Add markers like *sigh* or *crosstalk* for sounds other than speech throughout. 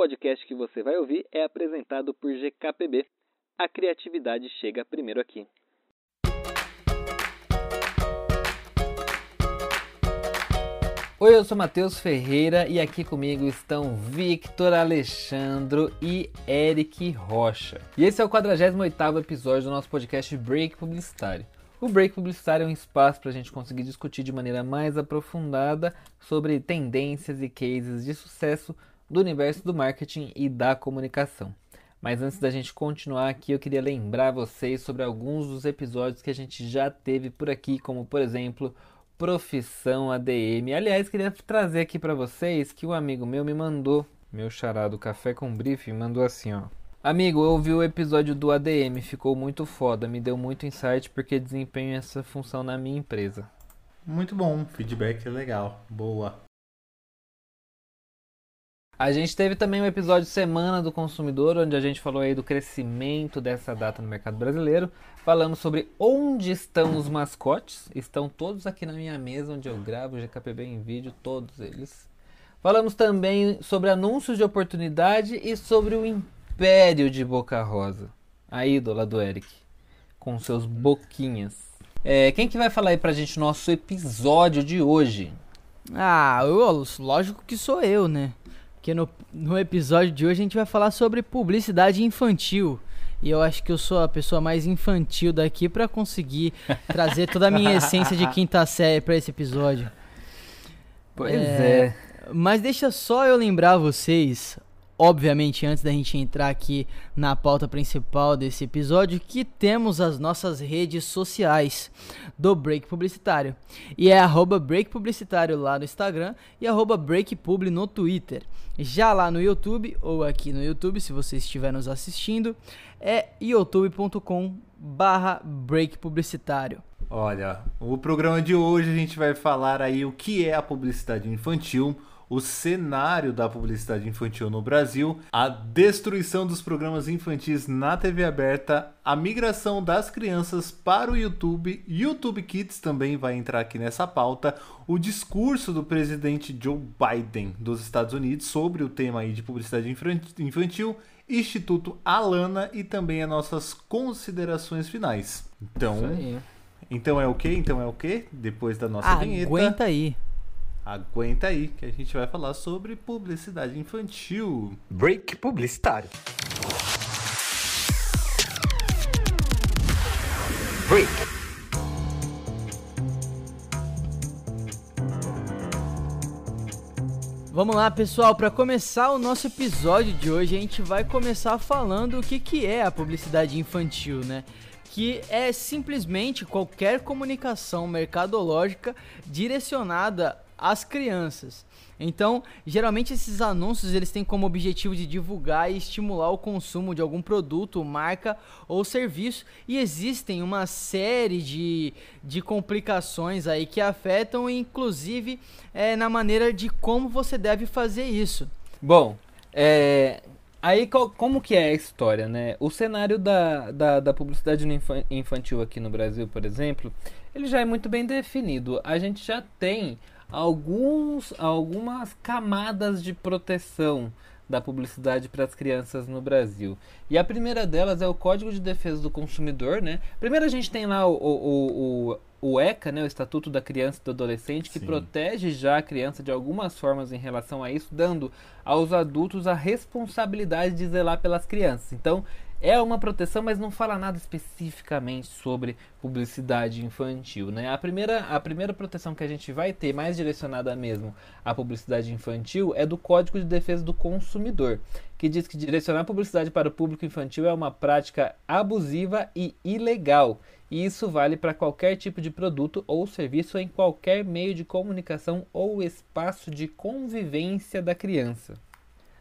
podcast que você vai ouvir é apresentado por GKPB. A criatividade chega primeiro aqui. Oi, eu sou Matheus Ferreira e aqui comigo estão Victor Alexandro e Eric Rocha. E esse é o 48º episódio do nosso podcast Break Publicitário. O Break Publicitário é um espaço para a gente conseguir discutir de maneira mais aprofundada sobre tendências e cases de sucesso do universo do marketing e da comunicação. Mas antes da gente continuar aqui, eu queria lembrar vocês sobre alguns dos episódios que a gente já teve por aqui, como por exemplo profissão ADM. Aliás, queria trazer aqui para vocês que um amigo meu me mandou, meu charado Café com Briefing, mandou assim, ó. Amigo, eu ouvi o episódio do ADM, ficou muito foda, me deu muito insight porque desempenho essa função na minha empresa. Muito bom, feedback legal, boa. A gente teve também um episódio Semana do Consumidor, onde a gente falou aí do crescimento dessa data no mercado brasileiro. Falamos sobre onde estão os mascotes. Estão todos aqui na minha mesa, onde eu gravo o GKPB em vídeo, todos eles. Falamos também sobre anúncios de oportunidade e sobre o império de Boca Rosa. A ídola do Eric, com seus boquinhas. É, quem que vai falar aí pra gente nosso episódio de hoje? Ah, eu, lógico que sou eu, né? Que no, no episódio de hoje a gente vai falar sobre publicidade infantil. E eu acho que eu sou a pessoa mais infantil daqui para conseguir *laughs* trazer toda a minha essência de quinta série para esse episódio. Pois é, é. Mas deixa só eu lembrar vocês obviamente, antes da gente entrar aqui na pauta principal desse episódio, que temos as nossas redes sociais do Break Publicitário. E é arroba Break Publicitário lá no Instagram e arroba Break Publi no Twitter. Já lá no YouTube, ou aqui no YouTube, se você estiver nos assistindo, é youtube.com barra Break Publicitário. Olha, o programa de hoje a gente vai falar aí o que é a publicidade infantil, o cenário da publicidade infantil no Brasil, a destruição dos programas infantis na TV aberta, a migração das crianças para o YouTube, YouTube Kids também vai entrar aqui nessa pauta, o discurso do presidente Joe Biden dos Estados Unidos sobre o tema aí de publicidade infantil, Instituto Alana e também as nossas considerações finais. Então, então é o que? Então é o que? Depois da nossa Aguenta vinheta. Aguenta aí. Aguenta aí que a gente vai falar sobre publicidade infantil. Break publicitário. Break. Vamos lá, pessoal, para começar o nosso episódio de hoje, a gente vai começar falando o que, que é a publicidade infantil, né? que é simplesmente qualquer comunicação mercadológica direcionada às crianças. Então, geralmente esses anúncios eles têm como objetivo de divulgar e estimular o consumo de algum produto, marca ou serviço, e existem uma série de, de complicações aí que afetam, inclusive, é, na maneira de como você deve fazer isso. Bom, é, Aí, como que é a história, né? O cenário da, da, da publicidade infantil aqui no Brasil, por exemplo, ele já é muito bem definido. A gente já tem alguns, algumas camadas de proteção da publicidade para as crianças no Brasil. E a primeira delas é o Código de Defesa do Consumidor, né? Primeiro a gente tem lá o, o, o, o ECA, né, o Estatuto da Criança e do Adolescente, que Sim. protege já a criança de algumas formas em relação a isso, dando aos adultos a responsabilidade de zelar pelas crianças. Então, é uma proteção, mas não fala nada especificamente sobre publicidade infantil. Né? A, primeira, a primeira proteção que a gente vai ter, mais direcionada mesmo à publicidade infantil, é do Código de Defesa do Consumidor, que diz que direcionar publicidade para o público infantil é uma prática abusiva e ilegal. E isso vale para qualquer tipo de produto ou serviço em qualquer meio de comunicação ou espaço de convivência da criança.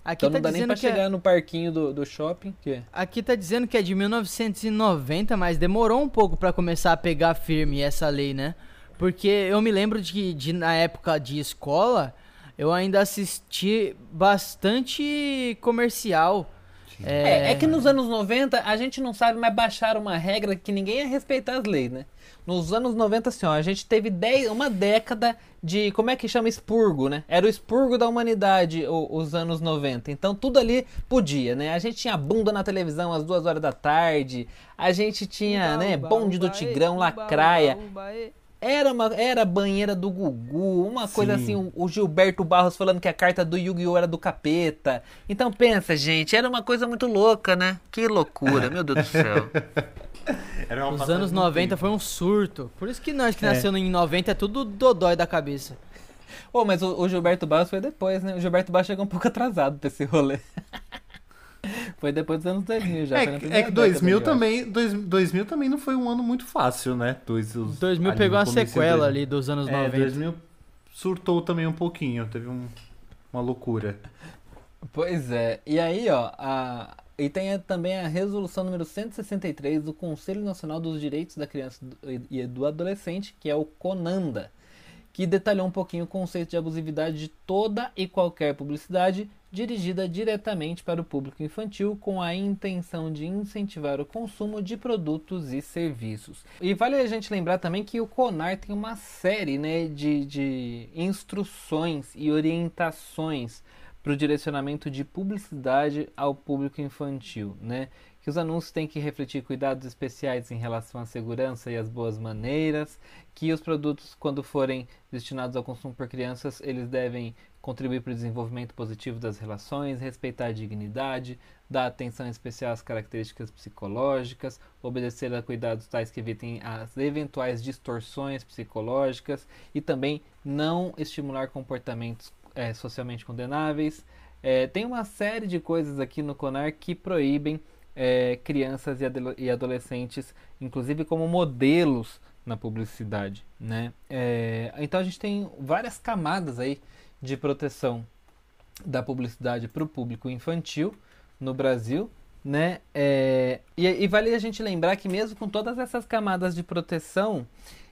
Aqui então tá não dá nem pra chegar é... no parquinho do, do shopping. Que? Aqui tá dizendo que é de 1990, mas demorou um pouco para começar a pegar firme essa lei, né? Porque eu me lembro de, de na época de escola, eu ainda assisti bastante comercial É... é... que nos anos 90 a gente não sabe, mas baixaram uma regra que ninguém ia respeitar as leis, né? Nos anos 90, assim, ó, a gente teve dez, uma década de. Como é que chama? Expurgo, né? Era o expurgo da humanidade, o, os anos 90. Então tudo ali podia, né? A gente tinha bunda na televisão às duas horas da tarde, a gente tinha, uba, né, uba, bonde uba, do Tigrão, uba, lacraia. Era, uma, era banheira do Gugu, uma Sim. coisa assim, o, o Gilberto Barros falando que a carta do Yu-Gi-Oh! era do capeta. Então pensa, gente, era uma coisa muito louca, né? Que loucura, meu Deus do céu. *laughs* Os anos 90 foi um surto. Por isso que nós que é. nasceu em 90 é tudo dodói da cabeça. Pô, mas o, o, Gilberto Barros foi depois, né? O Gilberto Barros chegou um pouco atrasado pra esse rolê. *laughs* foi depois dos anos 2000 já. É, é que 2000 também, dois, 2000 também não foi um ano muito fácil, né? Dois, os, 2000 pegou uma sequela ali dos anos é, 90. 2000 surtou também um pouquinho, teve um, uma loucura. Pois é. E aí, ó, a, e tem também a resolução número 163 do Conselho Nacional dos Direitos da Criança e do Adolescente, que é o CONANDA, que detalhou um pouquinho o conceito de abusividade de toda e qualquer publicidade dirigida diretamente para o público infantil com a intenção de incentivar o consumo de produtos e serviços. E vale a gente lembrar também que o CONAR tem uma série né, de, de instruções e orientações para o direcionamento de publicidade ao público infantil, né? Que os anúncios têm que refletir cuidados especiais em relação à segurança e às boas maneiras, que os produtos, quando forem destinados ao consumo por crianças, eles devem contribuir para o desenvolvimento positivo das relações, respeitar a dignidade, dar atenção especial às características psicológicas, obedecer a cuidados tais que evitem as eventuais distorções psicológicas e também não estimular comportamentos é, socialmente condenáveis. É, tem uma série de coisas aqui no CONAR que proíbem é, crianças e, adolescentes, inclusive como modelos na publicidade. Né? É, então a gente tem várias camadas aí de proteção da publicidade para o público infantil no Brasil. Né? É, e, e vale a gente lembrar que mesmo com todas essas camadas de proteção,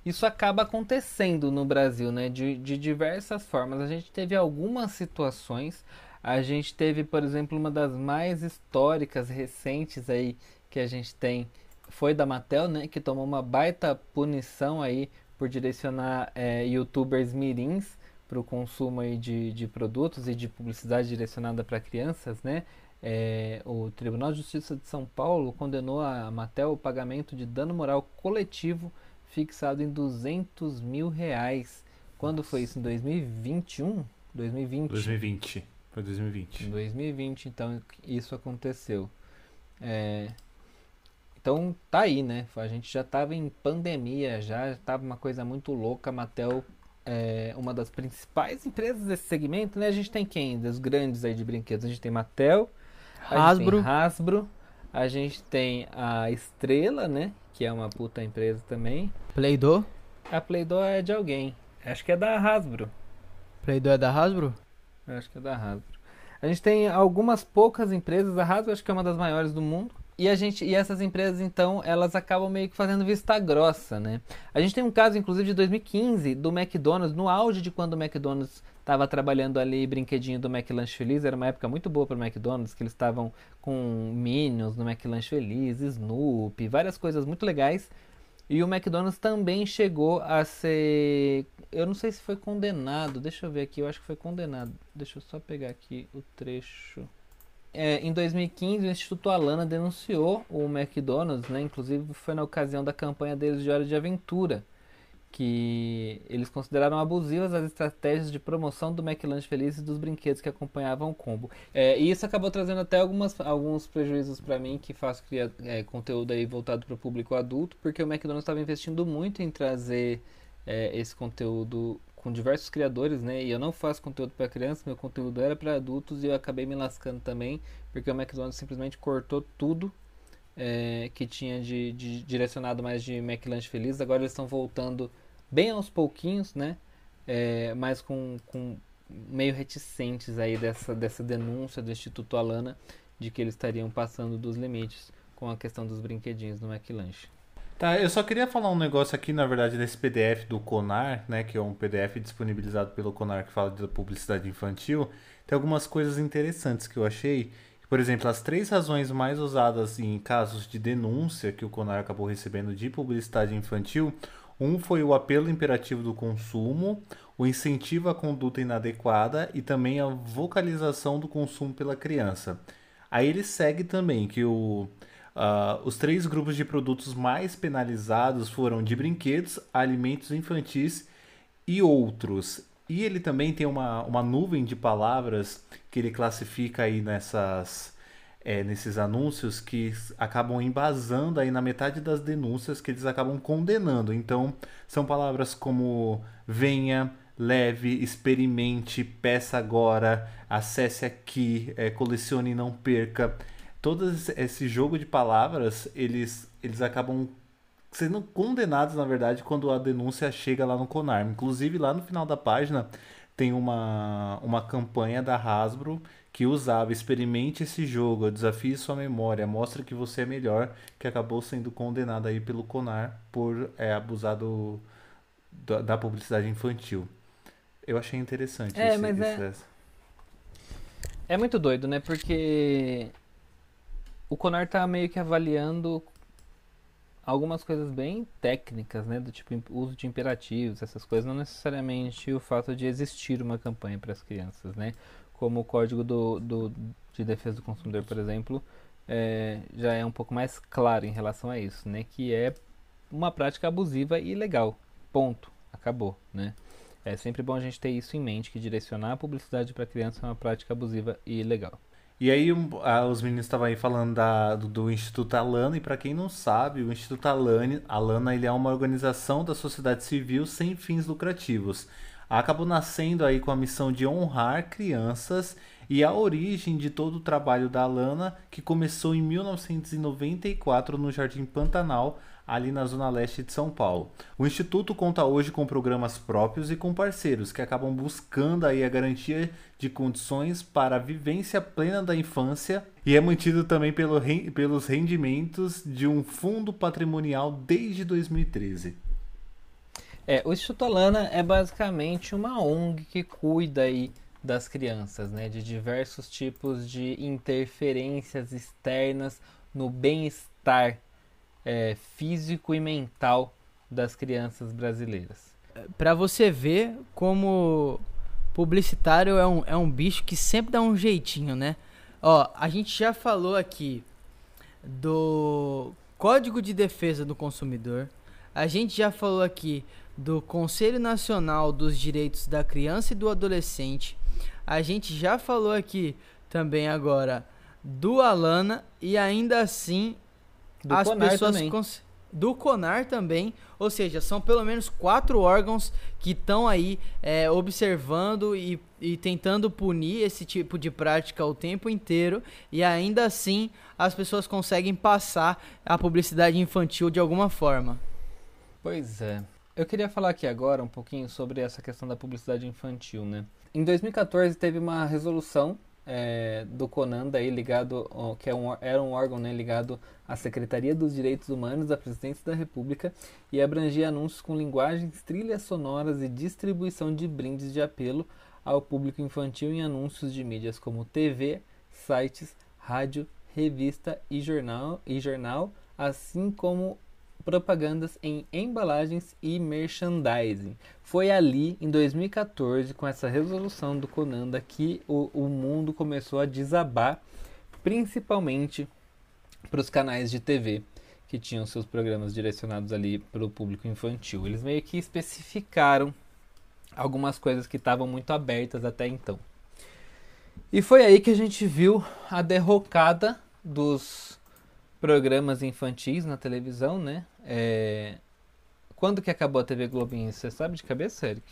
isso acaba acontecendo no Brasil, né? De, de diversas formas. A gente teve algumas situações. A gente teve, por exemplo, uma das mais históricas, recentes aí que a gente tem foi da Mattel, né? Que tomou uma baita punição aí por direcionar é, youtubers mirins para o consumo aí de, de produtos e de publicidade direcionada para crianças, né? É, o Tribunal de Justiça de São Paulo condenou a Mattel o pagamento de dano moral coletivo fixado em 200 mil reais. Quando foi isso? Em 2021? 2020? 2020. Foi 2020. Em 2020, então, isso aconteceu. É... Então, tá aí, né? A gente já tava em pandemia, já tava uma coisa muito louca. A Mattel é uma das principais empresas desse segmento, né? A gente tem quem? Das grandes aí de brinquedos. A gente tem Mattel, Hasbro, Hasbro a gente tem a Estrela, né? Que é uma puta empresa também. Play-Doh? A Play-Doh é de alguém. Acho que é da Hasbro. Play-Doh é da Hasbro? Acho que é da Hasbro. A gente tem algumas poucas empresas. A Hasbro acho que é uma das maiores do mundo. E, a gente, e essas empresas, então, elas acabam meio que fazendo vista grossa, né? A gente tem um caso, inclusive, de 2015, do McDonald's, no auge de quando o McDonald's estava trabalhando ali brinquedinho do McLanche Feliz, era uma época muito boa para o McDonald's, que eles estavam com Minions no McLanche Feliz, Snoopy, várias coisas muito legais. E o McDonald's também chegou a ser. Eu não sei se foi condenado, deixa eu ver aqui, eu acho que foi condenado. Deixa eu só pegar aqui o trecho é, em 2015, o Instituto Alana denunciou o McDonald's, né? Inclusive foi na ocasião da campanha deles de Hora de Aventura, que eles consideraram abusivas as estratégias de promoção do McLanche Feliz e dos brinquedos que acompanhavam o combo. É, e isso acabou trazendo até algumas, alguns prejuízos para mim, que faço criar é, conteúdo aí voltado para o público adulto, porque o McDonald's estava investindo muito em trazer é, esse conteúdo com diversos criadores, né? E eu não faço conteúdo para crianças, meu conteúdo era para adultos e eu acabei me lascando também, porque o McDonald's simplesmente cortou tudo é, que tinha de, de, direcionado mais de McLanche Feliz. Agora eles estão voltando bem aos pouquinhos, né? É, mas com, com meio reticentes aí dessa, dessa denúncia do Instituto Alana de que eles estariam passando dos limites com a questão dos brinquedinhos no McLanche. Tá, eu só queria falar um negócio aqui, na verdade, desse PDF do Conar, né, que é um PDF disponibilizado pelo Conar que fala da publicidade infantil. Tem algumas coisas interessantes que eu achei. Por exemplo, as três razões mais usadas em casos de denúncia que o CONAR acabou recebendo de publicidade infantil, um foi o apelo imperativo do consumo, o incentivo à conduta inadequada e também a vocalização do consumo pela criança. Aí ele segue também que o, uh, os três grupos de produtos mais penalizados foram de brinquedos, alimentos infantis e outros. E ele também tem uma, uma nuvem de palavras que ele classifica aí nessas, é, nesses anúncios que acabam embasando aí na metade das denúncias que eles acabam condenando. Então, são palavras como venha, leve, experimente, peça agora, acesse aqui, é, colecione e não perca. Todo esse jogo de palavras, eles, eles acabam sendo condenados, na verdade, quando a denúncia chega lá no Conar. Inclusive, lá no final da página tem uma, uma campanha da Hasbro que usava experimente esse jogo, desafie sua memória, mostre que você é melhor, que acabou sendo condenado aí pelo Conar por é, abusar do, da, da publicidade infantil. Eu achei interessante é, esse, mas esse, é... é muito doido, né? Porque o Conar tá meio que avaliando algumas coisas bem técnicas, né? Do tipo uso de imperativos, essas coisas, não necessariamente o fato de existir uma campanha para as crianças, né? Como o Código do, do, de Defesa do Consumidor, por exemplo, é, já é um pouco mais claro em relação a isso, né? Que é uma prática abusiva e ilegal. Ponto. Acabou, né? É sempre bom a gente ter isso em mente, que direcionar a publicidade para criança é uma prática abusiva e ilegal. E aí os meninos estavam aí falando da, do, do, Instituto Alana, e para quem não sabe, o Instituto Alana, Alana ele é uma organização da sociedade civil sem fins lucrativos. Acabou nascendo aí com a missão de honrar crianças e a origem de todo o trabalho da Alana, que começou em 1994 no Jardim Pantanal, ali na zona leste de São Paulo. O instituto conta hoje com programas próprios e com parceiros que acabam buscando aí a garantia de condições para a vivência plena da infância e é mantido também pelo, pelos rendimentos de um fundo patrimonial desde 2013. É, o Instituto Alana é basicamente uma ONG que cuida aí das crianças, né, de diversos tipos de interferências externas no bem-estar é, físico e mental das crianças brasileiras. Para você ver como publicitário é um, é um bicho que sempre dá um jeitinho, né? Ó, a gente já falou aqui do Código de Defesa do Consumidor. A gente já falou aqui do Conselho Nacional dos Direitos da Criança e do Adolescente. A gente já falou aqui também agora do Alana e ainda assim do as Conar pessoas também. do Conar também, ou seja, são pelo menos quatro órgãos que estão aí é, observando e, e tentando punir esse tipo de prática o tempo inteiro e ainda assim as pessoas conseguem passar a publicidade infantil de alguma forma. Pois é. Eu queria falar aqui agora um pouquinho sobre essa questão da publicidade infantil, né? Em 2014 teve uma resolução é, do Conan daí ligado, que é um, era um órgão né, ligado à Secretaria dos Direitos Humanos da Presidência da República e abrangia anúncios com linguagens, trilhas sonoras e distribuição de brindes de apelo ao público infantil em anúncios de mídias como TV, sites, rádio, revista e jornal, e jornal assim como propagandas em embalagens e merchandising. Foi ali, em 2014, com essa resolução do Conanda, que o, o mundo começou a desabar, principalmente para os canais de TV que tinham seus programas direcionados ali para o público infantil. Eles meio que especificaram algumas coisas que estavam muito abertas até então. E foi aí que a gente viu a derrocada dos programas infantis na televisão, né? É... Quando que acabou a TV Globinho? Você sabe de cabeça, Eric?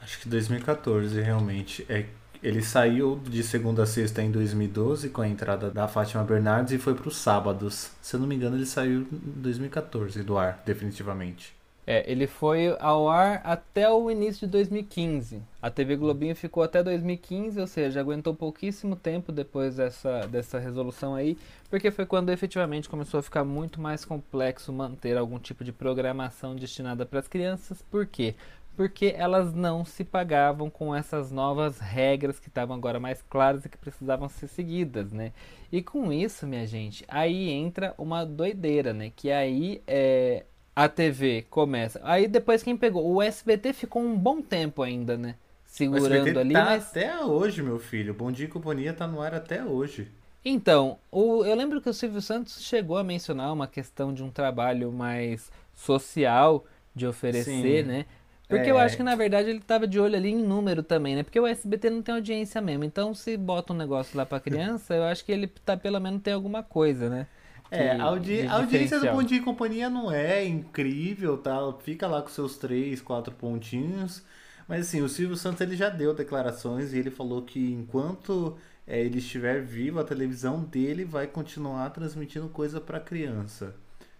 Acho que 2014, realmente. É, ele saiu de segunda a sexta em 2012 com a entrada da Fátima Bernardes e foi para os sábados. Se eu não me engano, ele saiu em 2014 do ar, definitivamente. É, ele foi ao ar até o início de 2015. A TV Globinho ficou até 2015, ou seja, aguentou pouquíssimo tempo depois dessa, dessa resolução aí, porque foi quando efetivamente começou a ficar muito mais complexo manter algum tipo de programação destinada para as crianças. Por quê? porque elas não se pagavam com essas novas regras que estavam agora mais claras e que precisavam ser seguidas, né? E com isso, minha gente, aí entra uma doideira, né? Que aí é, a TV começa. Aí depois quem pegou? O SBT ficou um bom tempo ainda, né? Segurando ali, tá mas... até hoje, meu filho. Bom Dia e Companhia tá no ar até hoje. Então, o, eu lembro que o Silvio Santos chegou a mencionar uma questão de um trabalho mais social de oferecer, Sim. né? Porque É. eu acho que na verdade ele tava de olho ali em número também, né? Porque o SBT não tem audiência mesmo. Então, se bota um negócio lá pra *laughs* criança, eu acho que ele tá pelo menos tem alguma coisa, né? É, a, audi- audiência do. Bom Dia e Companhia não é incrível, tá? Fica lá com seus três, quatro pontinhos. Mas assim, o Silvio Santos ele já deu declarações e ele falou que enquanto é, ele estiver vivo, a televisão dele vai continuar transmitindo coisa pra criança.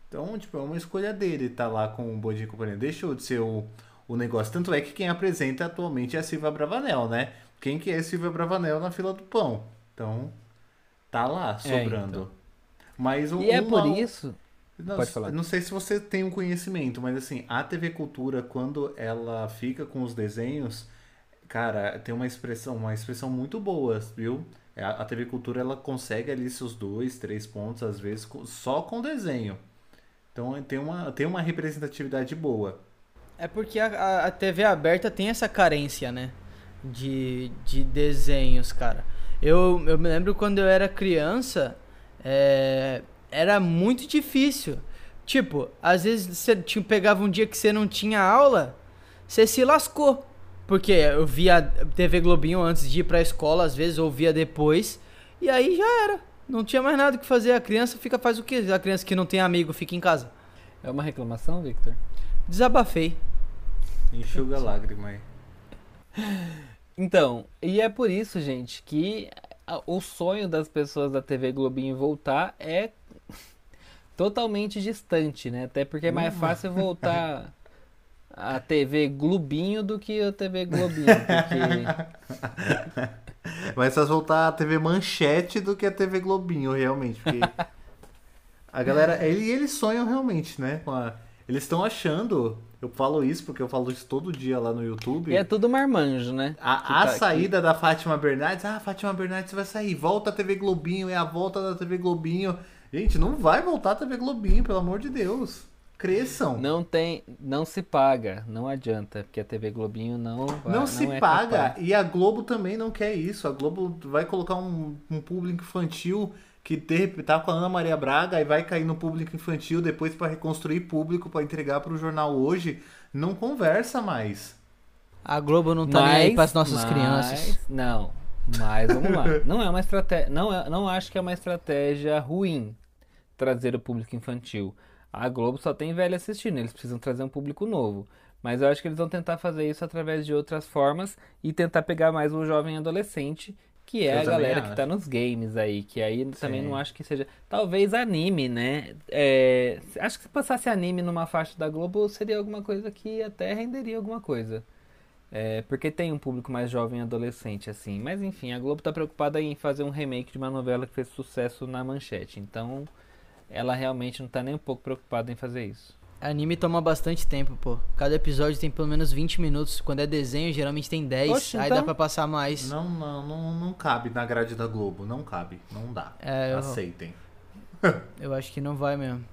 Então, tipo, é uma escolha dele estar lá com o Bom Dia e Companhia. Deixou de ser o, o negócio. Tanto é que quem apresenta atualmente é a Silvia Bravanel, né? Quem que é Silvia Bravanel na fila do pão? Então, tá lá, É, sobrando. então. Mas um, E é por uma- isso. não, Pode falar. não sei se você tem um conhecimento, mas assim, a TV Cultura, quando ela fica com os desenhos, cara, tem uma expressão, uma expressão muito boa, viu? É, A a TV Cultura ela consegue ali seus dois, três pontos, às vezes, só com desenho. Então tem uma, tem uma representatividade boa. É porque a, a- a TV aberta tem essa carência, né? De, de desenhos, cara. Eu, eu me lembro quando eu era criança, é, era muito difícil. Tipo, às vezes você tinha- pegava um dia que você não tinha aula, você se lascou. Porque eu via TV Globinho antes de ir pra escola, às vezes eu via depois, e aí já era. Não tinha mais nada o que fazer. A criança fica faz o quê? A criança que não tem amigo fica em casa. É uma reclamação, Victor? Desabafei. Enxuga a lágrima aí. *laughs* Então, e é por isso, gente, que o sonho das pessoas da TV Globinho voltar é *laughs* totalmente distante, né? Até porque é mais fácil voltar *laughs* a TV Globinho do que a TV Globinho, porque *laughs* Mas só voltar a TV Manchete do que a TV Globinho, realmente. Porque a galera, ele, eles sonham realmente, né? com a- eles estão achando, eu falo isso porque eu falo isso todo dia lá no YouTube. e é tudo marmanjo, né? A, a tá- saída da Fátima Bernardes, ah, Fátima Bernardes vai sair, volta a TV Globinho, é a volta da TV Globinho. Gente, não vai voltar a TV Globinho, pelo amor de Deus. Cresçam. Não tem, não se paga, não adianta, porque a TV Globinho não vai, Não, se é paga. capaz. E a Globo também não quer isso. A Globo vai colocar um, um público infantil que repente tá com a Ana Maria Braga e vai cair no público infantil depois para reconstruir público para entregar para o jornal hoje. Não conversa mais. A Globo não tá nem aí pras nossas mas- crianças. Não, mas vamos lá. *laughs* Não é uma estratégia, não, é, não acho que é uma estratégia ruim trazer o público infantil. A Globo só tem velho assistindo, eles precisam trazer um público novo. Mas eu acho que eles vão tentar fazer isso através de outras formas e tentar pegar mais o jovem adolescente, que é Eu a também galera acho. que tá nos games aí, que aí também Sim. não acho que seja. Talvez anime, né? É, acho que se passasse anime numa faixa da Globo seria alguma coisa que até renderia alguma coisa. É, porque tem um público mais jovem e adolescente, assim. Mas enfim, a Globo tá preocupada em fazer um remake de uma novela que fez sucesso na manchete. Então, ela realmente não tá nem um pouco preocupada em fazer isso. Anime toma bastante tempo, pô. Cada episódio tem pelo menos 20 minutos. Quando é desenho, geralmente tem 10. Oxe, aí então- dá pra passar mais. Não, não, não, não cabe na grade da Globo. Não cabe. Não dá. É, eu, Aceitem. *laughs* eu acho que não vai mesmo.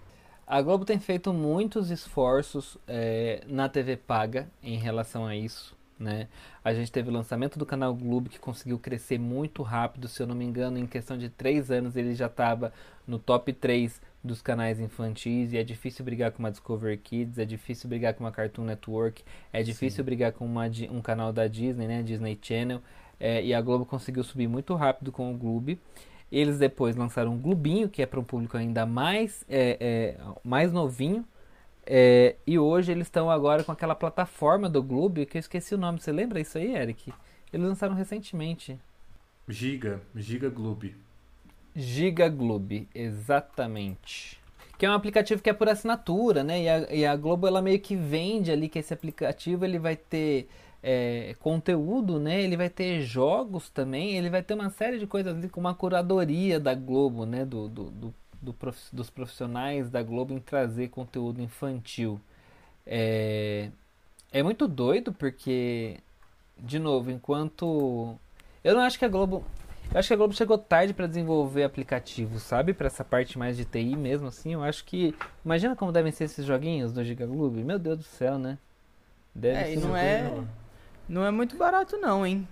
A Globo tem feito muitos esforços é, na TV paga em relação a isso, né? A gente teve o lançamento do canal Globo que conseguiu crescer muito rápido, se eu não me engano, em questão de três anos ele já estava no top 3 dos canais infantis e é difícil brigar com uma Discovery Kids, é difícil brigar com uma Cartoon Network, é difícil brigar com uma, um canal da Disney, né? Disney Channel, é, e a Globo conseguiu subir muito rápido com o Globo. Eles depois lançaram um Globinho, que é para um público ainda mais, é, é, mais novinho. É, e hoje eles estão agora com aquela plataforma do Globo, que eu esqueci o nome. Você lembra isso aí, Eric? Eles lançaram recentemente. Giga. Giga Globo. Giga Globo, exatamente. Que é um aplicativo que é por assinatura, né? E a, e a Globo ela meio que vende ali que esse aplicativo ele vai ter é, conteúdo, né? Ele vai ter jogos também, ele vai ter uma série de coisas ali com uma curadoria da Globo, né? Do, do, do, do prof- dos profissionais da Globo em trazer conteúdo infantil. É, é muito doido porque, de novo, enquanto. Eu não acho que a Globo. Eu acho que a Globo chegou tarde para desenvolver aplicativos, sabe? Para essa parte mais de TI mesmo, assim. Eu acho que. Imagina como devem ser esses joguinhos do Giga Globo. Meu Deus do céu, né? Deve é, e não é. Não é muito barato, não, hein?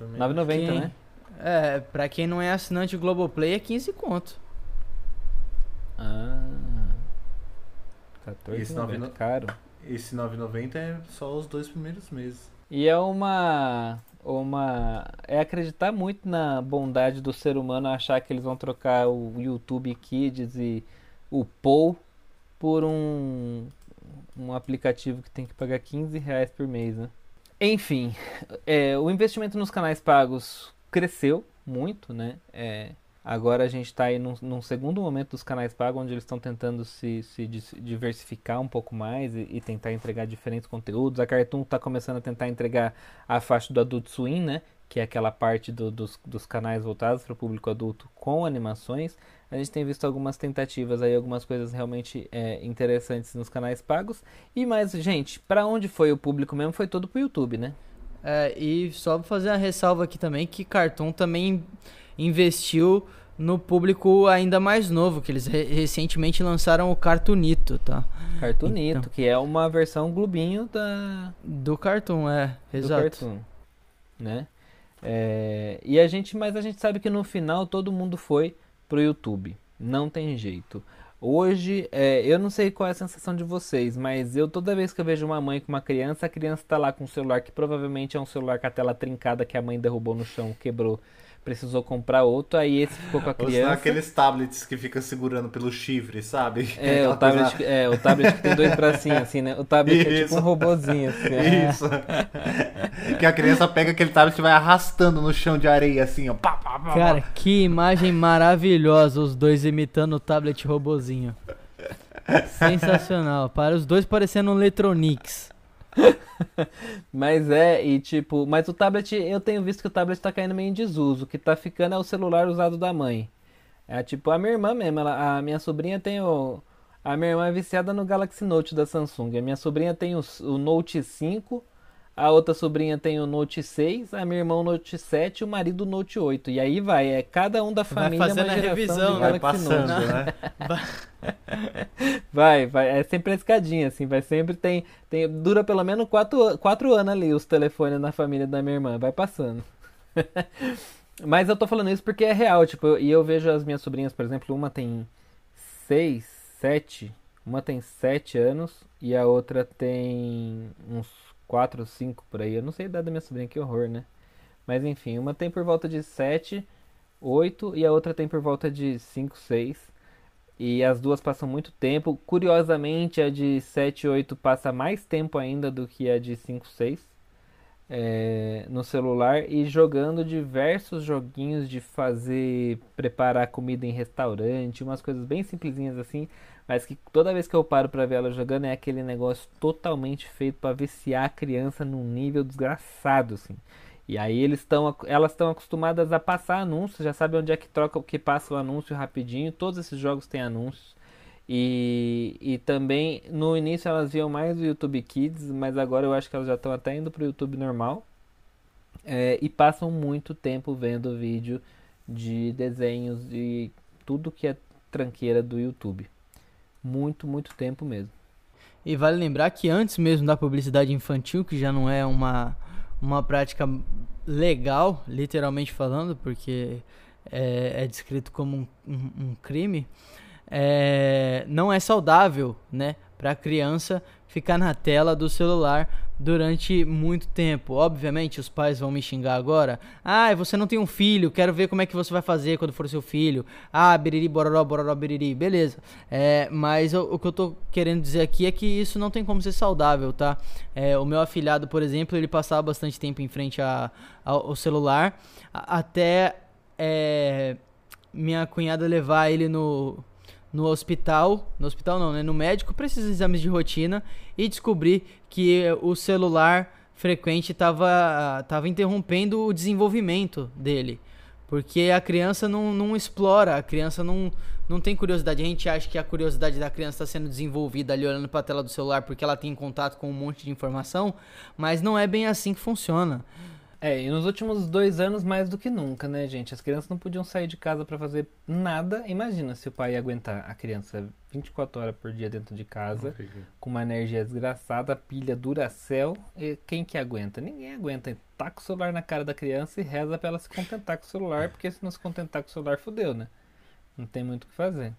9,90, quem... né? É, pra quem não é assinante Globoplay é 15 conto. Ah. 14,90 caro. Esse 9,90 é só os dois primeiros meses. E é uma uma é acreditar muito na bondade do ser humano achar que eles vão trocar o YouTube Kids e o Pou por um um aplicativo que tem que pagar 15 reais por mês, né? Enfim, é, o investimento nos canais pagos cresceu muito, né? É, Agora a gente está aí num, num, segundo momento dos canais pagos, onde eles estão tentando se, se, diversificar um pouco mais e, e, tentar entregar diferentes conteúdos. A Cartoon está começando a tentar entregar a faixa do Adult Swim, né? Que é aquela parte do, dos, dos canais voltados para o público adulto com animações. A gente tem visto algumas tentativas aí, algumas coisas realmente é, interessantes nos canais pagos. E mais, gente, para onde foi o público mesmo? Foi todo pro YouTube, né? É, e só fazer a ressalva aqui também que Cartoon também investiu no público ainda mais novo, que eles re recentemente lançaram o Cartoonito, tá? Cartoonito, então, que é uma versão globinho da... Do Cartoon, é, exato. Do Cartoon, né? É, e a gente, mas a gente sabe que no final todo mundo foi pro YouTube, não tem jeito. Hoje, é, eu não sei qual é a sensação de vocês, mas eu toda vez que eu vejo uma mãe com uma criança, a criança tá lá com um celular que provavelmente é um celular com a tela trincada que a mãe derrubou no chão, quebrou precisou comprar outro, aí esse ficou com a criança. Ou aqueles tablets que fica segurando pelo chifre, sabe? É, *laughs* o tablet, coisa... é, o tablet que tem dois *laughs* bracinhos, assim, né? O tablet Isso. é tipo um robozinho, assim. É. Isso. *laughs* que a criança pega aquele tablet e vai arrastando no chão de areia, assim, ó. Pá, pá, pá, Cara, que imagem maravilhosa, os dois imitando o tablet robozinho. Sensacional. Para os dois parecendo um Letronix. *laughs* mas é, e tipo, mas o tablet, eu tenho visto que o tablet tá caindo meio em desuso. O que tá ficando é o celular usado da mãe. É tipo, a minha irmã mesmo, ela, a minha sobrinha tem o. A minha irmã é viciada no Galaxy Note da Samsung. A minha sobrinha tem o, o Note 5 a outra sobrinha tem o Note 6, a minha irmã o Note 7 e o marido o Note 8. E aí vai, é cada um da família vai fazendo uma a revisão, vai passando, Note. né? *laughs* *laughs* vai, vai, é sempre a escadinha, assim, vai sempre tem, tem dura pelo menos 4, quatro anos ali os telefones na família da minha irmã, vai passando. *laughs* Mas eu tô falando isso porque é real, tipo, e eu vejo as minhas sobrinhas, por exemplo, uma tem 6, 7, uma tem 7 anos e a outra tem uns 4 ou 5 por aí. Eu não sei a idade da minha sobrinha, que horror, né? Mas enfim, uma tem por volta de 7, 8 e a outra tem por volta de 5, 6. E as duas passam muito tempo. Curiosamente, a de 7 8 passa mais tempo ainda do que a de 5 6 é, no celular e jogando diversos joguinhos de fazer preparar comida em restaurante, umas coisas bem simplesinhas assim, mas que toda vez que eu paro para ver ela jogando é aquele negócio totalmente feito para viciar a criança num nível desgraçado assim. E aí eles estão, elas estão acostumadas a passar anúncios, já sabe onde é que troca o que passa o anúncio rapidinho. Todos esses jogos têm anúncios. E, e também no início elas viam mais o YouTube Kids, mas agora eu acho que elas já estão até indo pro YouTube normal. É, e passam muito tempo vendo vídeo de desenhos e tudo que é tranqueira do YouTube. Muito, muito tempo mesmo. E vale lembrar que antes mesmo da publicidade infantil, que já não é uma, uma prática legal, literalmente falando, porque é, é descrito como um, um, um crime, é, não é saudável, né, para a criança ficar na tela do celular durante muito tempo. Obviamente, os pais vão me xingar agora. Ah, você não tem um filho, quero ver como é que você vai fazer quando for seu filho. Ah, biriri, bororó, bororó, biriri. Beleza. É, mas o, que eu tô querendo dizer aqui é que isso não tem como ser saudável, tá? É, o meu afilhado, por exemplo, ele passava bastante tempo em frente a, a, ao celular, até é, minha cunhada levar ele no no hospital, no hospital não, né, no médico para esses exames de rotina e descobrir que o celular frequente estava tava interrompendo o desenvolvimento dele. Porque a criança não, não explora, a criança não, não tem curiosidade. A gente acha que a curiosidade da criança está sendo desenvolvida ali olhando para a tela do celular porque ela tem contato com um monte de informação, mas não é bem assim que funciona. É, e nos últimos dois anos mais do que nunca, né, gente? As crianças não podiam sair de casa para fazer nada. Imagina se o pai ia aguentar a criança 24 horas por dia dentro de casa, com uma energia desgraçada, pilha Duracell. E quem que aguenta? Ninguém aguenta. Taca o celular na cara da criança e reza pra ela se contentar com o celular, porque se não se contentar com o celular, fodeu, né? Não tem muito o que fazer.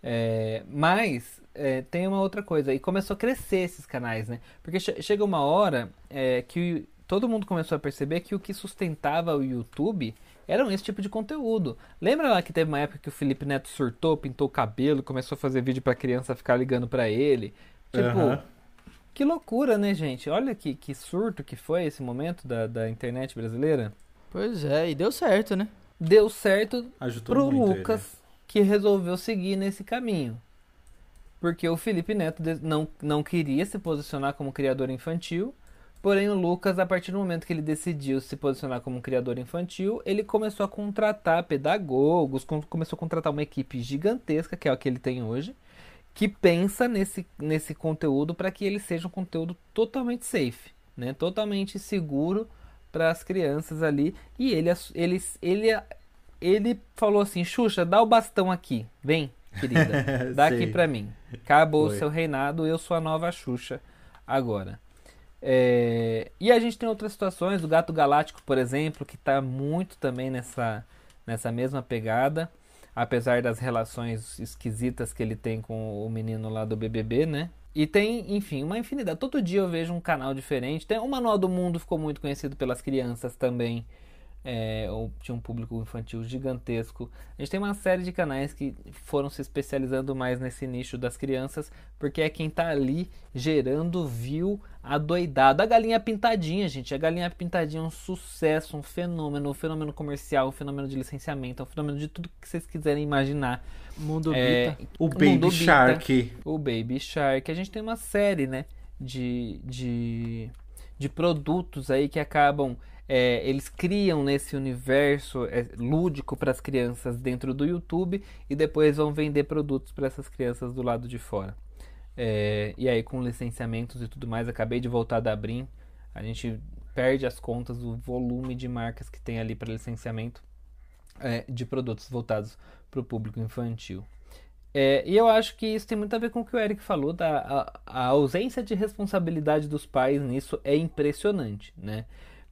É, mas é, tem uma outra coisa, e começou a crescer esses canais, né? Porque che chega uma hora é, que todo mundo começou a perceber que o que sustentava o YouTube eram esse tipo de conteúdo. Lembra lá que teve uma época que o Felipe Neto surtou, pintou o cabelo, começou a fazer vídeo pra criança ficar ligando pra ele? Tipo, Aham. que loucura, né, gente? Olha que, que surto que foi esse momento da, da internet brasileira. Pois é, e deu certo, né? Deu certo Ajudou pro ele. Lucas, que resolveu seguir nesse caminho. Porque o Felipe Neto não, não queria se posicionar como criador infantil, porém o Lucas, a partir do momento que ele decidiu se posicionar como criador infantil, ele começou a contratar pedagogos, com- começou a contratar uma equipe gigantesca, que é a que ele tem hoje, que pensa nesse, nesse conteúdo para que ele seja um conteúdo totalmente safe, né? totalmente seguro para as crianças ali. E ele, ele, ele, ele falou assim: Xuxa, dá o bastão aqui, vem, querida, *laughs* dá aqui para mim. Acabou o seu reinado, eu sou a nova Xuxa agora. É, E a gente tem outras situações, o Gato Galáctico, por exemplo, que está muito também nessa, nessa mesma pegada, apesar das relações esquisitas que ele tem com o menino lá do BBB, né? E tem, enfim, uma infinidade. Todo dia eu vejo um canal diferente. Tem o Manual do Mundo ficou muito conhecido pelas crianças também. É, ou tinha um público infantil gigantesco. A gente tem uma série de canais que foram se especializando mais nesse nicho das crianças, porque é quem tá ali gerando view adoidado. A galinha pintadinha, gente. A galinha pintadinha é um sucesso, um fenômeno, um fenômeno comercial, um fenômeno de licenciamento, um fenômeno de tudo que vocês quiserem imaginar. Mundo É, Bita. O Mundo Baby Bita. Shark. o Baby Shark. A gente tem uma série, né, de, de, de produtos aí que acabam. É, eles criam nesse universo é, lúdico para as crianças dentro do YouTube e depois vão vender produtos para essas crianças do lado de fora. É, e aí, com licenciamentos e tudo mais, acabei de voltar da Brim. A gente perde as contas do volume de marcas que tem ali para licenciamento é, de produtos voltados para o público infantil. É, e eu acho que isso tem muito a ver com o que o Eric falou, da, a, a ausência de responsabilidade dos pais nisso é impressionante, né?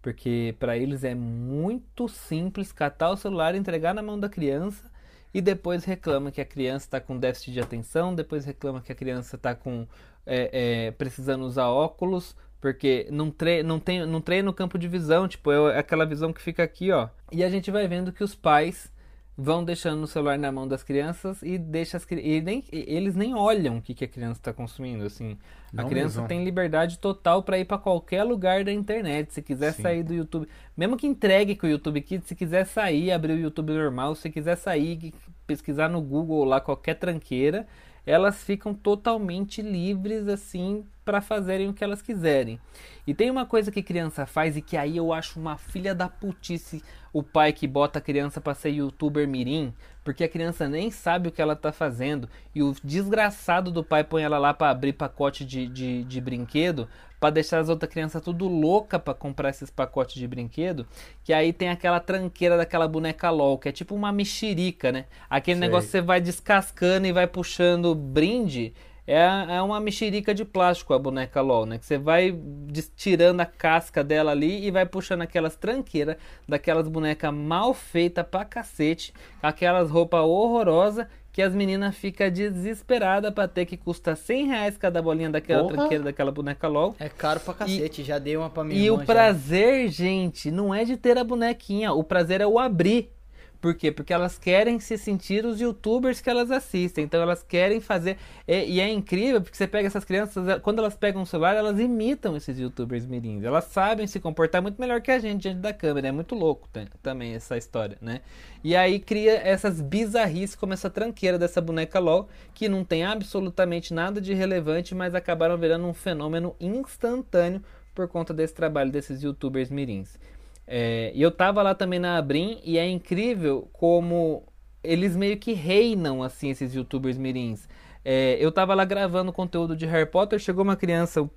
Porque para eles é muito simples catar o celular, entregar na mão da criança e depois reclama que a criança está com déficit de atenção, depois reclama que a criança está com é, é, precisando usar óculos porque não, tre não, tem, não treina o campo de visão, tipo, é aquela visão que fica aqui, ó. E a gente vai vendo que os pais vão deixando o celular na mão das crianças e deixa as e nem eles nem olham o que, que a criança está consumindo assim a Não criança mesmo. tem liberdade total para ir para qualquer lugar da internet se quiser Sim. sair do YouTube mesmo que entregue com o YouTube Kids se quiser sair abrir o YouTube normal se quiser sair pesquisar no Google lá qualquer tranqueira elas ficam totalmente livres assim para fazerem o que elas quiserem e tem uma coisa que criança faz e que aí eu acho uma filha da putice o pai que bota a criança pra ser youtuber mirim, porque a criança nem sabe o que ela tá fazendo e o desgraçado do pai põe ela lá pra abrir pacote de, de, de brinquedo pra deixar as outras crianças tudo louca pra comprar esses pacotes de brinquedo, que aí tem aquela tranqueira daquela boneca LOL, que é tipo uma mexerica, né? Aquele Sei. negócio que você vai descascando e vai puxando brinde, é, é uma mexerica de plástico a boneca LOL, né? Que você vai tirando a casca dela ali e vai puxando aquelas tranqueiras daquelas bonecas mal feitas pra cacete, aquelas roupas horrorosas que as meninas ficam desesperadas pra ter que custa 100 reais cada bolinha daquela Porra! tranqueira daquela boneca LOL. É caro pra cacete, já dei uma pra minha E irmã. o já. prazer, gente, não é de ter a bonequinha, o prazer é o abrir. Por quê? Porque elas querem se sentir os youtubers que elas assistem. Então elas querem fazer. E, e é incrível porque você pega essas crianças, eh, quando elas pegam o celular, elas imitam esses youtubers mirins. Elas sabem se comportar muito melhor que a gente diante da câmera. É muito louco tam- também essa história, né? E aí cria essas bizarrices como essa tranqueira dessa boneca LOL, que não tem absolutamente nada de relevante, mas acabaram virando um fenômeno instantâneo por conta desse trabalho desses youtubers mirins. É, e eu tava lá também na Abrim e é incrível como eles meio que reinam, assim, esses youtubers mirins. É, eu tava lá gravando conteúdo de Harry Potter, chegou uma criança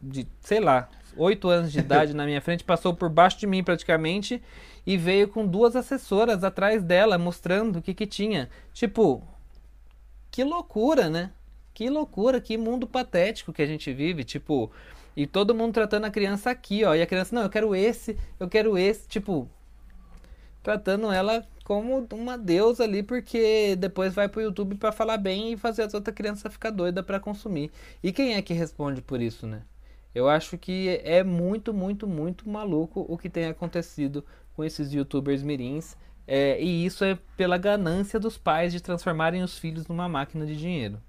de, sei lá, 8 anos de idade *laughs* na minha frente, passou por baixo de mim praticamente e veio com duas assessoras atrás dela mostrando o que que tinha. Tipo, que loucura, né? Que loucura, que mundo patético que a gente vive, tipo, e todo mundo tratando a criança aqui, ó, e a criança, não, eu quero esse, eu quero esse, tipo, tratando ela como uma deusa ali, porque depois vai pro YouTube para falar bem e fazer as outras crianças ficar doida para consumir. E quem é que responde por isso, né? Eu acho que é muito, muito, muito maluco o que tem acontecido com esses youtubers mirins. É, e isso é pela ganância dos pais de transformarem os filhos numa máquina de dinheiro.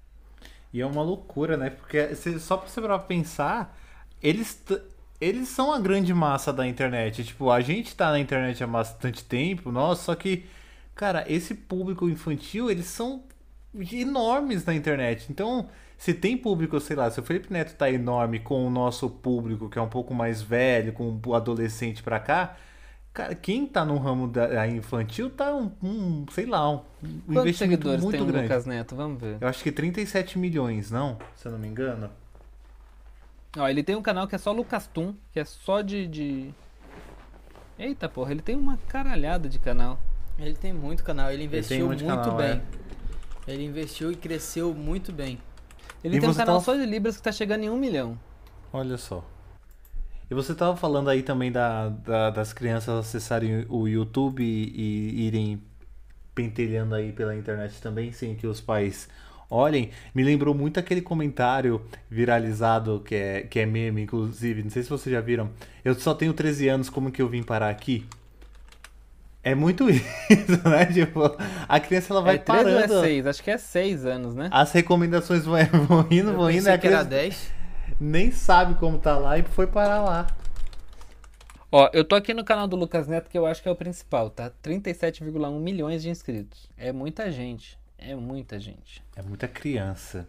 E é uma loucura, né? Porque só pra você pra pensar, eles, eles são a grande massa da internet. Tipo, a gente tá na internet há bastante tempo, nossa, só que, cara, esse público infantil, eles são enormes na internet. Então, se tem público, sei lá, se o Felipe Neto tá enorme com o nosso público, que é um pouco mais velho, com o adolescente pra cá, Cara, quem tá no ramo da infantil tá um, um sei lá, um Quantos investimento seguidores muito tem grande. Lucas Neto? Vamos ver. Eu acho que 37 milhões, não? Se eu não me engano. Ó, ele tem um canal que é só Lucas Tum, que é só de, de... Eita porra, ele tem uma caralhada de canal. Ele tem muito canal, ele investiu ele muito canal, bem. É. Ele investiu e cresceu muito bem. Ele e tem um canal tá... só de Libras que tá chegando em um milhão. Olha só. E você estava falando aí também da, da, das crianças acessarem o YouTube e, e, irem pentelhando aí pela internet também, sem que os pais olhem. Me lembrou muito aquele comentário viralizado que é, que é meme, inclusive. Não sei se vocês já viram. Eu só tenho 13 anos, como que eu vim parar aqui? É muito *laughs* isso, né? Tipo, a criança ela vai é, parando. Ou é 6? Acho que é 6 anos, né? As recomendações vão, *laughs* vão indo, vão indo. A criança... que era 10 nem sabe como tá lá e foi parar lá. Ó, eu tô aqui no canal do Lucas Neto, que eu acho que é o principal, tá? 37,1 milhões de inscritos. É muita gente. É muita gente. É muita criança.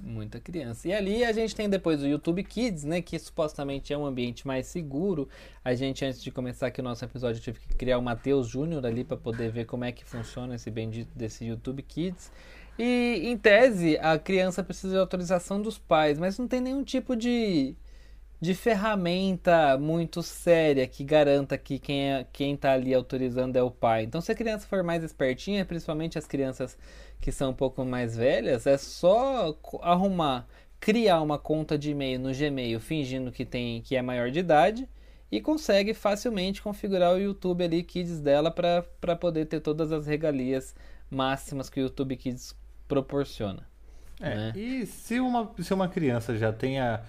Muita criança. E ali a gente tem depois o YouTube Kids, né? Que supostamente é um ambiente mais seguro. A gente, antes de começar aqui o nosso episódio, tive que criar o Matheus Júnior ali para poder ver como é que funciona esse bendito desse YouTube Kids. E, em tese, a criança precisa de autorização dos pais, mas não tem nenhum tipo de, de ferramenta muito séria que garanta que quem, é, quem tá ali autorizando é o pai. Então, se a criança for mais espertinha, principalmente as crianças que são um pouco mais velhas, é só arrumar, criar uma conta de e-mail no Gmail fingindo que, tem, que é maior de idade e consegue facilmente configurar o YouTube ali, Kids dela, para poder ter todas as regalias máximas que o YouTube Kids proporciona. É, né? E se uma, se uma criança já tem a,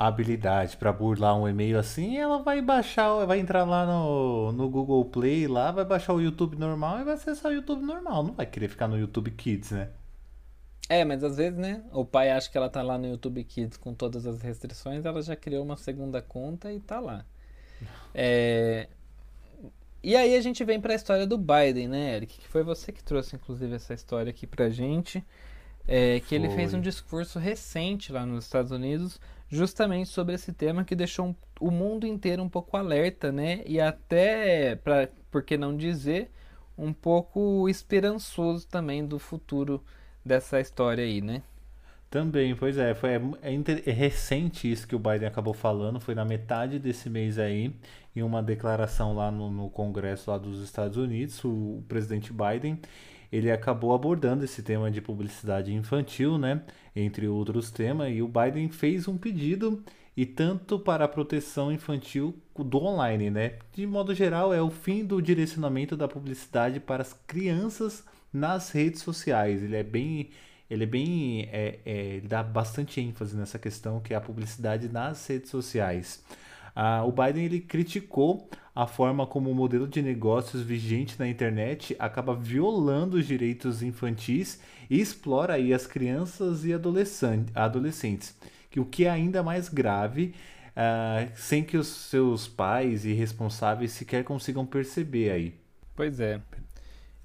habilidade para burlar um e-mail assim, ela vai baixar, vai entrar lá no, no Google Play, lá vai baixar o YouTube normal e vai acessar o YouTube normal. Não vai querer ficar no YouTube Kids, né? É, mas às vezes, né? O pai acha que ela tá lá no YouTube Kids com todas as restrições, ela já criou uma segunda conta e tá lá. É... E aí a gente vem para a história do Biden, né, Eric? Que foi você que trouxe, inclusive, essa história aqui pra gente. É, que ele fez um discurso recente lá nos Estados Unidos, justamente sobre esse tema que deixou o mundo inteiro um pouco alerta, né? E até, pra, por que não dizer, um pouco esperançoso também do futuro dessa história aí, né? Também, pois é, foi é, é, recente isso que o Biden acabou falando, foi na metade desse mês aí, em uma declaração lá no, no Congresso lá dos Estados Unidos, o, o, presidente Biden, ele acabou abordando esse tema de publicidade infantil, né, entre outros temas, e o Biden fez um pedido e tanto para a proteção infantil do online, né? De modo geral, é o fim do direcionamento da publicidade para as crianças nas redes sociais. Ele é bem ele é bem. É, é, dá bastante ênfase nessa questão que é a publicidade nas redes sociais. Ah, o Biden ele criticou a forma como o modelo de negócios vigente na internet acaba violando os direitos infantis e explora aí as crianças e adolescentes, que o que é ainda mais grave, ah, sem que os seus pais e responsáveis sequer consigam perceber aí. Pois é.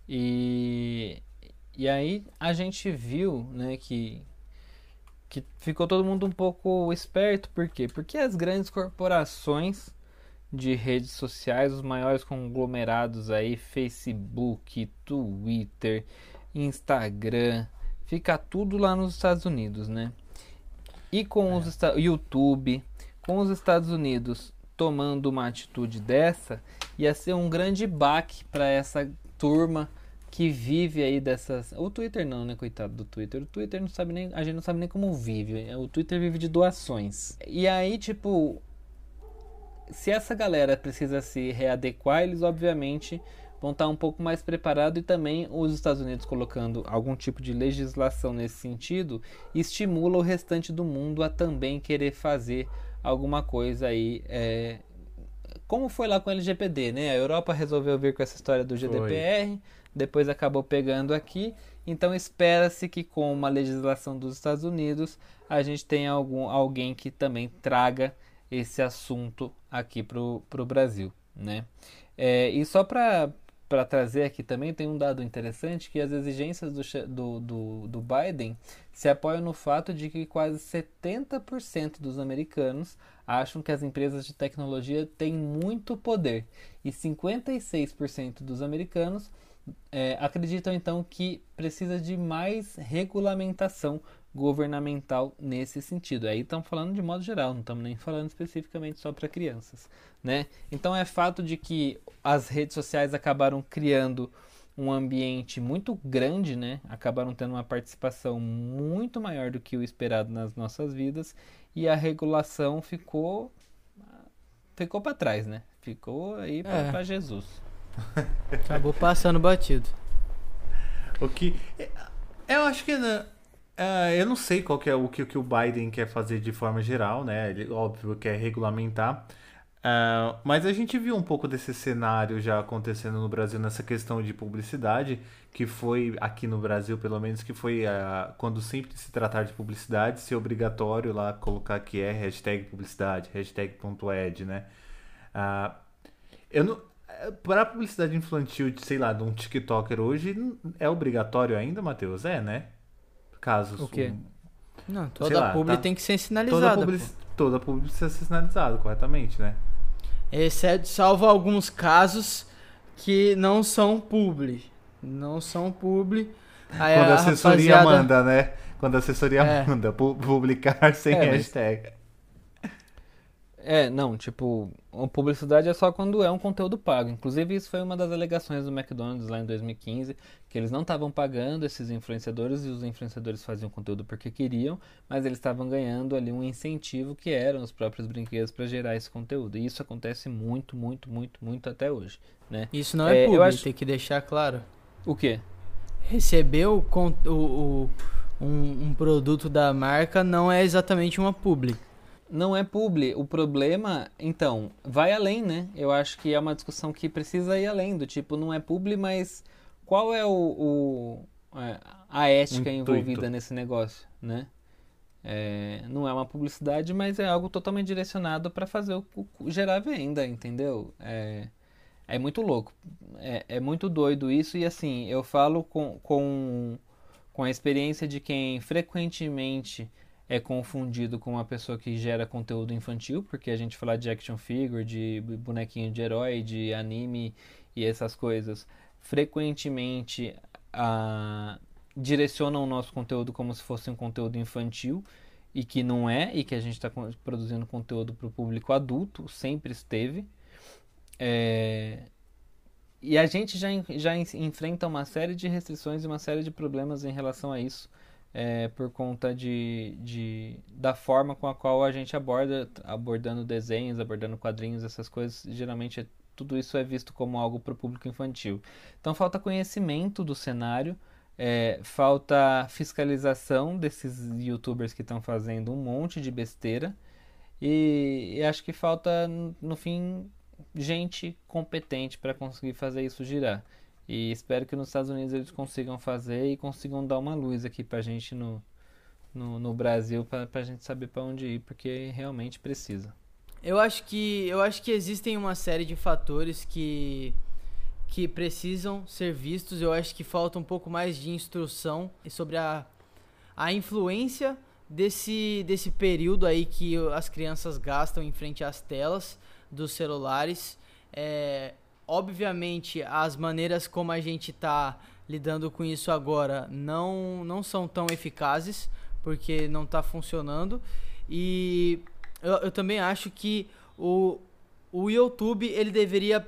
E e aí a gente viu, né, que que ficou todo mundo um pouco esperto, por quê? Porque as grandes corporações de redes sociais, os maiores conglomerados aí, Facebook, Twitter, Instagram, fica tudo lá nos Estados Unidos, né? E com é. os YouTube, com os Estados Unidos tomando uma atitude dessa, ia ser um grande baque para essa turma que vive aí dessas. O Twitter não, né, coitado do Twitter. O Twitter não sabe nem. A gente não sabe nem como vive. O Twitter vive de doações. E aí, tipo. Se essa galera precisa se readequar, eles obviamente vão estar um pouco mais preparados e também os Estados Unidos colocando algum tipo de legislação nesse sentido estimula o restante do mundo a também querer fazer alguma coisa aí é, como foi lá com o LGPD, né? A Europa resolveu vir com essa história do GDPR, foi. depois acabou pegando aqui. Então espera-se que com uma legislação dos Estados Unidos a gente tenha algum, alguém que também traga esse assunto aqui para o Brasil, né? É, e só para para trazer aqui também tem um dado interessante que as exigências do, do, do, do Biden se apoiam no fato de que quase 70% dos americanos acham que as empresas de tecnologia têm muito poder e 56% dos americanos é, acreditam então que precisa de mais regulamentação governamental nesse sentido. Aí estamos falando de modo geral, não estamos nem falando especificamente só para crianças, né? Então é fato de que as redes sociais acabaram criando um ambiente muito grande, né? Acabaram tendo uma participação muito maior do que o esperado nas nossas vidas e a regulação ficou ficou para trás, né? Ficou aí para é. Jesus. Acabou passando batido. O que eu acho que né, Uh, eu não sei qual que é o que, que o Biden quer fazer de forma geral, né? Ele, óbvio, quer regulamentar. Uh, mas a gente viu um pouco desse cenário já acontecendo no Brasil nessa questão de publicidade, que foi aqui no Brasil, pelo menos, que foi uh, quando sempre se tratar de publicidade, ser obrigatório lá colocar que é hashtag publicidade, hashtag.ed, né? eu não. Para publicidade infantil, sei lá, de um TikToker hoje, é obrigatório ainda, Matheus? É, né? casos. O quê? Um, não, toda lá, publi tá, tem que ser sinalizada. Toda publi, toda publi precisa ser sinalizada corretamente, né? Exceto, salvo alguns casos que não são publi. Não são publi. Aí Quando a, a assessoria rapaziada... manda, né? Quando a assessoria é. manda publicar sem é, hashtag. Mas... É, não, tipo, a publicidade é só quando é um conteúdo pago. Inclusive, isso foi uma das alegações do McDonald's lá em 2015, que eles não estavam pagando esses influenciadores e os influenciadores faziam conteúdo porque queriam, mas eles estavam ganhando ali um incentivo que eram os próprios brinquedos para gerar esse conteúdo. E isso acontece muito, muito, muito, muito até hoje, né? Isso não é, é público, acho... tem que deixar claro. O quê? Receber o, o, o um, um produto da marca não é exatamente uma publi não é publi. O problema, então, vai além, né? Eu acho que é uma discussão que precisa ir além, do tipo, não é publi, mas qual é o, o é, a ética Intuito. envolvida nesse negócio, né? É, não é uma publicidade, mas é algo totalmente direcionado para fazer o, o, gerar venda, entendeu? É, é muito louco, é, é muito doido isso e assim eu falo com, com, com a experiência de quem frequentemente é confundido com uma pessoa que gera conteúdo infantil, porque a gente fala de action figure, de bonequinho de herói, de anime e essas coisas, frequentemente direcionam o nosso conteúdo como se fosse um conteúdo infantil e que não é, e que a gente está produzindo conteúdo para o público adulto, sempre esteve. É, e a gente já, já enfrenta uma série de restrições e uma série de problemas em relação a isso é, por conta de, de, da forma com a qual a gente aborda, abordando desenhos, abordando quadrinhos, essas coisas, geralmente é, tudo isso é visto como algo para o público infantil. Então falta conhecimento do cenário, é, falta fiscalização desses youtubers que estão fazendo um monte de besteira e, e acho que falta, no fim, gente competente para conseguir fazer isso girar. E espero que nos Estados Unidos eles consigam fazer e consigam dar uma luz aqui pra gente no, no, no Brasil, pra, pra gente saber para onde ir, porque realmente precisa. Eu acho que eu acho que existem uma série de fatores que que precisam ser vistos. Eu acho que falta um pouco mais de instrução sobre a, a influência desse, desse período aí que as crianças gastam em frente às telas dos celulares. É, obviamente, as maneiras como a gente está lidando com isso agora não, não são tão eficazes, porque não está funcionando. E eu, eu também acho que o, o YouTube ele deveria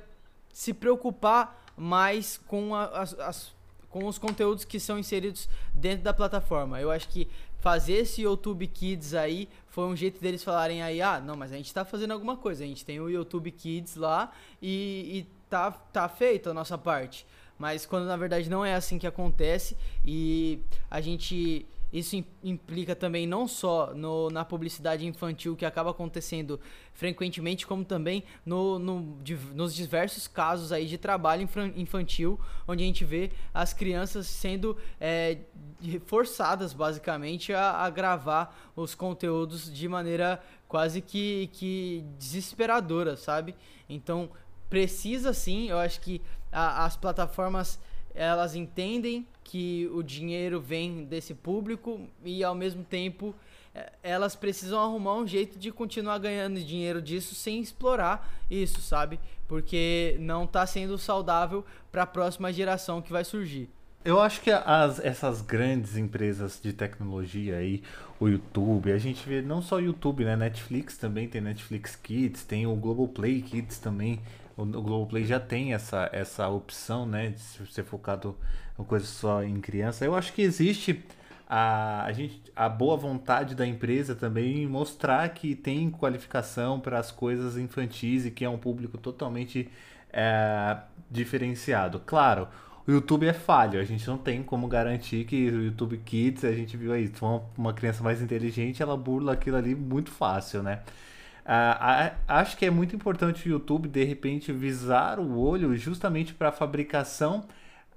se preocupar mais com a, as, as com os conteúdos que são inseridos dentro da plataforma. Eu acho que fazer esse YouTube Kids aí foi um jeito deles falarem aí, ah, não, mas a gente tá fazendo alguma coisa, a gente tem o YouTube Kids lá e, e tá, tá feito a nossa parte. Mas quando na verdade não é assim que acontece e a gente isso implica também não só no, na publicidade infantil que acaba acontecendo frequentemente, como também no, no, nos diversos casos aí de trabalho infantil, onde a gente vê as crianças sendo é, forçadas basicamente a, a, gravar os conteúdos de maneira quase que, que desesperadora, sabe? Então precisa sim, eu acho que a, as plataformas elas entendem que o dinheiro vem desse público e ao mesmo tempo é, elas precisam arrumar um jeito de continuar ganhando dinheiro disso sem explorar isso, sabe? Porque não está sendo saudável para a próxima geração que vai surgir. Eu acho que as, essas grandes empresas de tecnologia aí, o YouTube, a gente vê não só o YouTube, né? Netflix também tem Netflix Kids, tem o Globoplay Kids também o, o Globoplay já tem essa, essa opção, né, de ser focado em coisa só em criança. Eu acho que existe a, a, gente, a boa vontade da empresa também mostrar que tem qualificação para as coisas infantis e que é um público totalmente é, diferenciado. Claro, o YouTube é falho, a gente não tem como garantir que o YouTube Kids, a gente viu aí, uma, uma criança mais inteligente, ela burla aquilo ali muito fácil, né? Acho que é muito importante o YouTube, de repente, visar o olho justamente para a fabricação.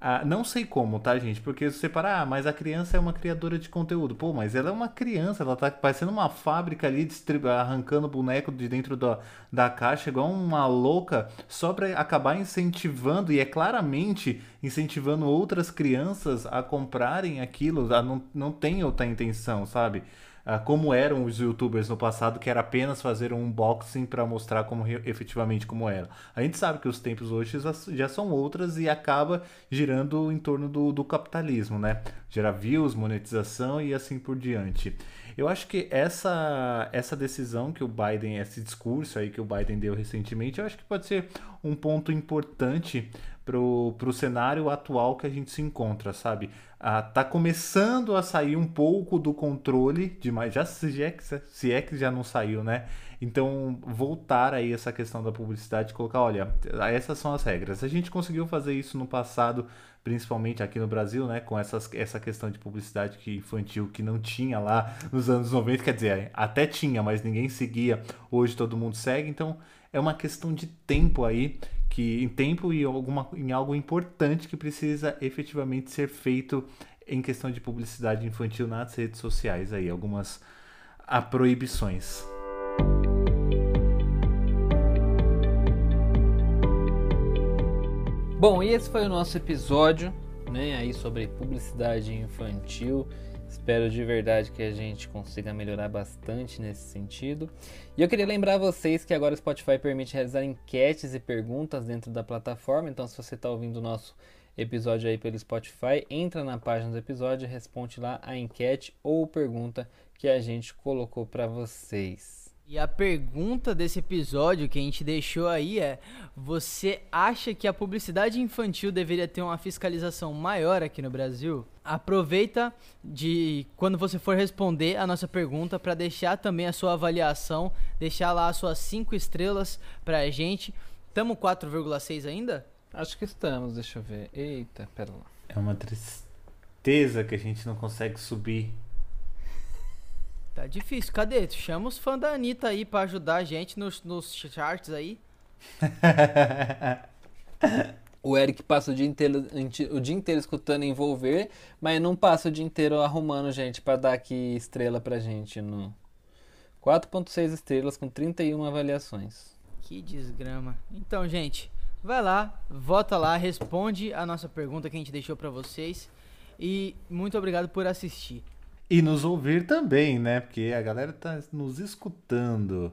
Uh, não sei como, tá, gente? Porque você para, ah, mas a criança é uma criadora de conteúdo. Pô, mas ela é uma criança, ela tá parecendo uma fábrica ali, arrancando boneco de dentro da, da caixa, igual uma louca, só para acabar incentivando, e é claramente incentivando outras crianças a comprarem aquilo. A não, não tem outra intenção, sabe? Uh, como eram os youtubers no passado, que era apenas fazer um unboxing para mostrar como efetivamente como era. A gente sabe que os tempos hoje já são outras e acaba girando em torno do, do capitalismo, né? Gerar views, monetização e assim por diante. Eu acho que essa, essa decisão que o Biden, esse discurso aí que o Biden deu recentemente, eu acho que pode ser um ponto importante pro, pro cenário atual que a gente se encontra, sabe? Ah, tá começando a sair um pouco do controle demais, já se é, que, se é que já não saiu, né? Então, voltar aí essa questão da publicidade, colocar, olha, essas são as regras. A gente conseguiu fazer isso no passado, principalmente aqui no Brasil, né, com essas, essa questão de publicidade que infantil que não tinha lá nos anos 90, quer dizer, até tinha, mas ninguém seguia. Hoje todo mundo segue, então é uma questão de tempo aí que em tempo e alguma, em algo importante que precisa efetivamente ser feito em questão de publicidade infantil nas redes sociais aí, algumas a proibições. Bom, e esse foi o nosso episódio, né, aí sobre publicidade infantil. Espero de verdade que a gente consiga melhorar bastante nesse sentido. E eu queria lembrar vocês que agora o Spotify permite realizar enquetes e perguntas dentro da plataforma. Então, se você está ouvindo o nosso episódio aí pelo Spotify, entra na página do episódio, responde lá a enquete ou pergunta que a gente colocou para vocês. E a pergunta desse episódio que a gente deixou aí é: você acha que a publicidade infantil deveria ter uma fiscalização maior aqui no Brasil? Aproveita de quando você for responder a nossa pergunta para deixar também a sua avaliação, deixar lá as suas 5 estrelas pra gente. Tamo 4,6 ainda? Acho que estamos, deixa eu ver. Eita, pera lá. É uma tristeza que a gente não consegue subir Tá difícil. Cadê? Chama os fãs da Anitta aí pra ajudar a gente nos, nos charts aí. *laughs* o Eric passa o dia, inteiro, o dia inteiro escutando envolver, mas não passa o dia inteiro arrumando gente para dar aqui estrela pra gente no 4.6 estrelas com 31 avaliações. Que desgrama. Então, gente, vai lá, vota lá, responde a nossa pergunta que a gente deixou para vocês e muito obrigado por assistir. E nos ouvir também, né? Porque a galera tá nos escutando.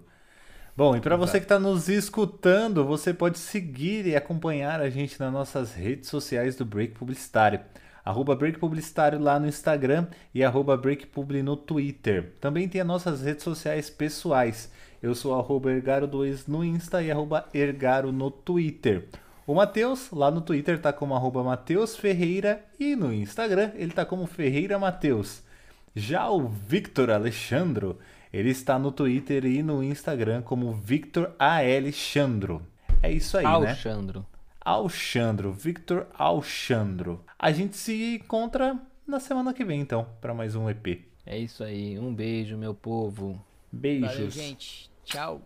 Bom, e para você que está nos escutando, você pode seguir e acompanhar a gente nas nossas redes sociais do Break Publicitário. Arroba Break Publicitário lá no Instagram e arroba Break Publi no Twitter. Também tem as nossas redes sociais pessoais. Eu sou arroba Ergaro2 no Insta e arroba Ergaro no Twitter. O Matheus, lá no Twitter, tá como arroba Mateus Ferreira e no Instagram ele tá como Ferreira Mateus. Já o Victor Alexandro, ele está no Twitter e no Instagram como Victor Alexandro. É isso aí, Alexandro. né? Alexandro, Victor Alexandro. A gente se encontra na semana que vem, então, para mais um EP. É isso aí. Um beijo, meu povo. Beijos. Valeu, gente. Tchau.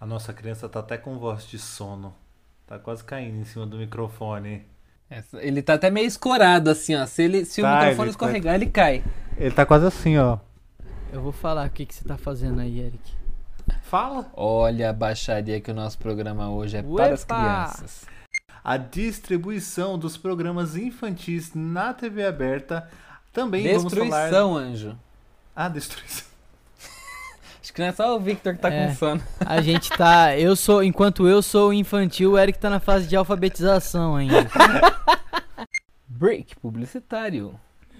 A nossa criança tá até com voz de sono. Tá quase caindo em cima do microfone. Essa- ele tá até meio escorado, assim, ó. Se, ele, se Tá, o microfone ele tá- escorregar, ele cai. Ele tá quase assim, ó. Eu vou falar o que, que você tá fazendo aí, Eric. Fala. Olha a baixaria que o nosso programa hoje é para as Uepa! crianças. A distribuição dos programas infantis na TV aberta também vamos falar. Destruição, anjo. Ah, destruição. Acho que não é só o Victor que tá É. com sono. A gente tá. Eu sou. Enquanto eu sou infantil, o Eric tá na fase de alfabetização ainda. *laughs* Break publicitário.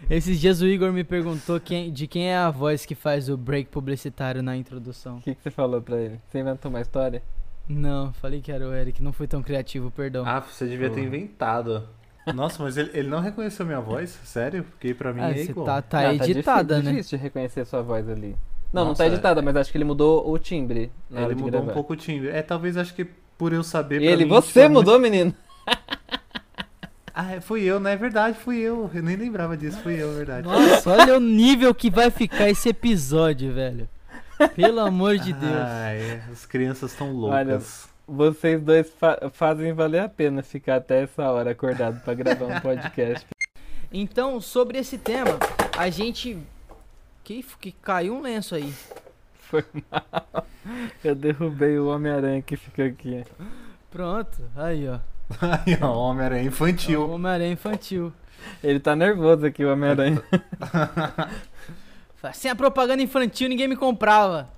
Esses dias o Igor me perguntou quem, de quem é a voz que faz o break publicitário na introdução. O que, que você falou pra ele? Você inventou uma história? Não, falei que era o Eric, não fui tão criativo, perdão. Ah, você devia ter inventado. Nossa, mas ele, ele não reconheceu minha voz? Sério? Porque pra mim Ah, é você igual. tá, tá Não, editada, difí- né? difícil de reconhecer sua voz ali. Não, não Nossa, tá editada, mas acho que ele mudou o timbre na hora Ele de mudou gravar. um pouco o timbre. É, talvez acho que por eu saber. Ele, mim, você tipo, é muito- mudou, menino? *laughs* Ah, é, fui eu, não é verdade, fui eu. Eu nem lembrava disso, fui eu, é verdade. Nossa, olha o *laughs* nível que vai ficar esse episódio, velho. Pelo amor de Deus. Ah, é. As crianças estão loucas. Vocês dois fa- fazem valer a pena ficar até essa hora acordado pra gravar um podcast. Então, sobre esse tema, a gente. Que, que caiu um lenço aí. Foi mal. Eu derrubei o Homem-Aranha que fica aqui. Pronto, aí ó. Aí, ó, Homem-Aranha É o infantil. Homem-Aranha infantil. Ele tá nervoso aqui, o Homem-Aranha. *laughs* Sem a propaganda infantil ninguém me comprava.